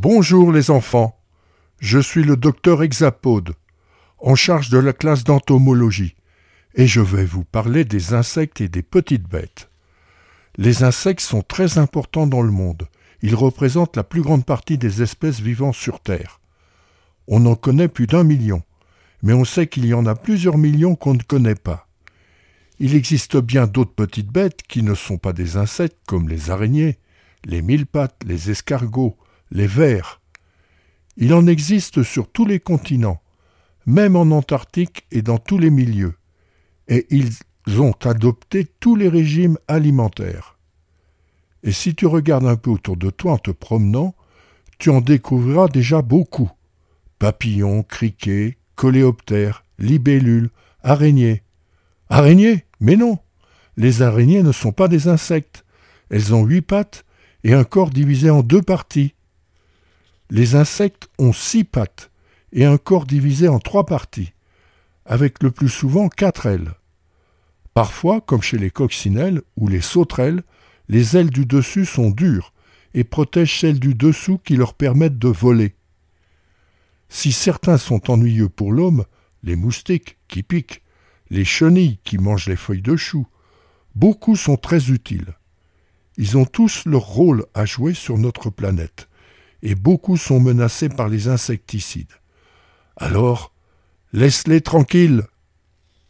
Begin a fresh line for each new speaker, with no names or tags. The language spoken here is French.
Bonjour les enfants, je suis le docteur Hexapode, en charge de la classe d'entomologie, et je vais vous parler des insectes et des petites bêtes. Les insectes sont très importants dans le monde. Ils représentent la plus grande partie des espèces vivant sur Terre. On en connaît plus d'un million, mais on sait qu'il y en a plusieurs millions qu'on ne connaît pas. Il existe bien d'autres petites bêtes qui ne sont pas des insectes comme les araignées, les mille pattes, les escargots, les vers. Il en existe sur tous les continents, même en Antarctique et dans tous les milieux, et ils ont adopté tous les régimes alimentaires. Et si tu regardes un peu autour de toi en te promenant, tu en découvriras déjà beaucoup. Papillons, criquets, coléoptères, libellules, araignées. Araignées? Mais non Les araignées ne sont pas des insectes. Elles ont huit pattes et un corps divisé en deux parties. Les insectes ont six pattes et un corps divisé en trois parties, avec le plus souvent quatre ailes. Parfois, comme chez les coccinelles ou les sauterelles, les ailes du dessus sont dures et protègent celles du dessous qui leur permettent de voler. Si certains sont ennuyeux pour l'homme, les moustiques qui piquent, les chenilles qui mangent les feuilles de chou, beaucoup sont très utiles. Ils ont tous leur rôle à jouer sur notre planète et beaucoup sont menacés par les insecticides. Alors, laisse-les tranquilles,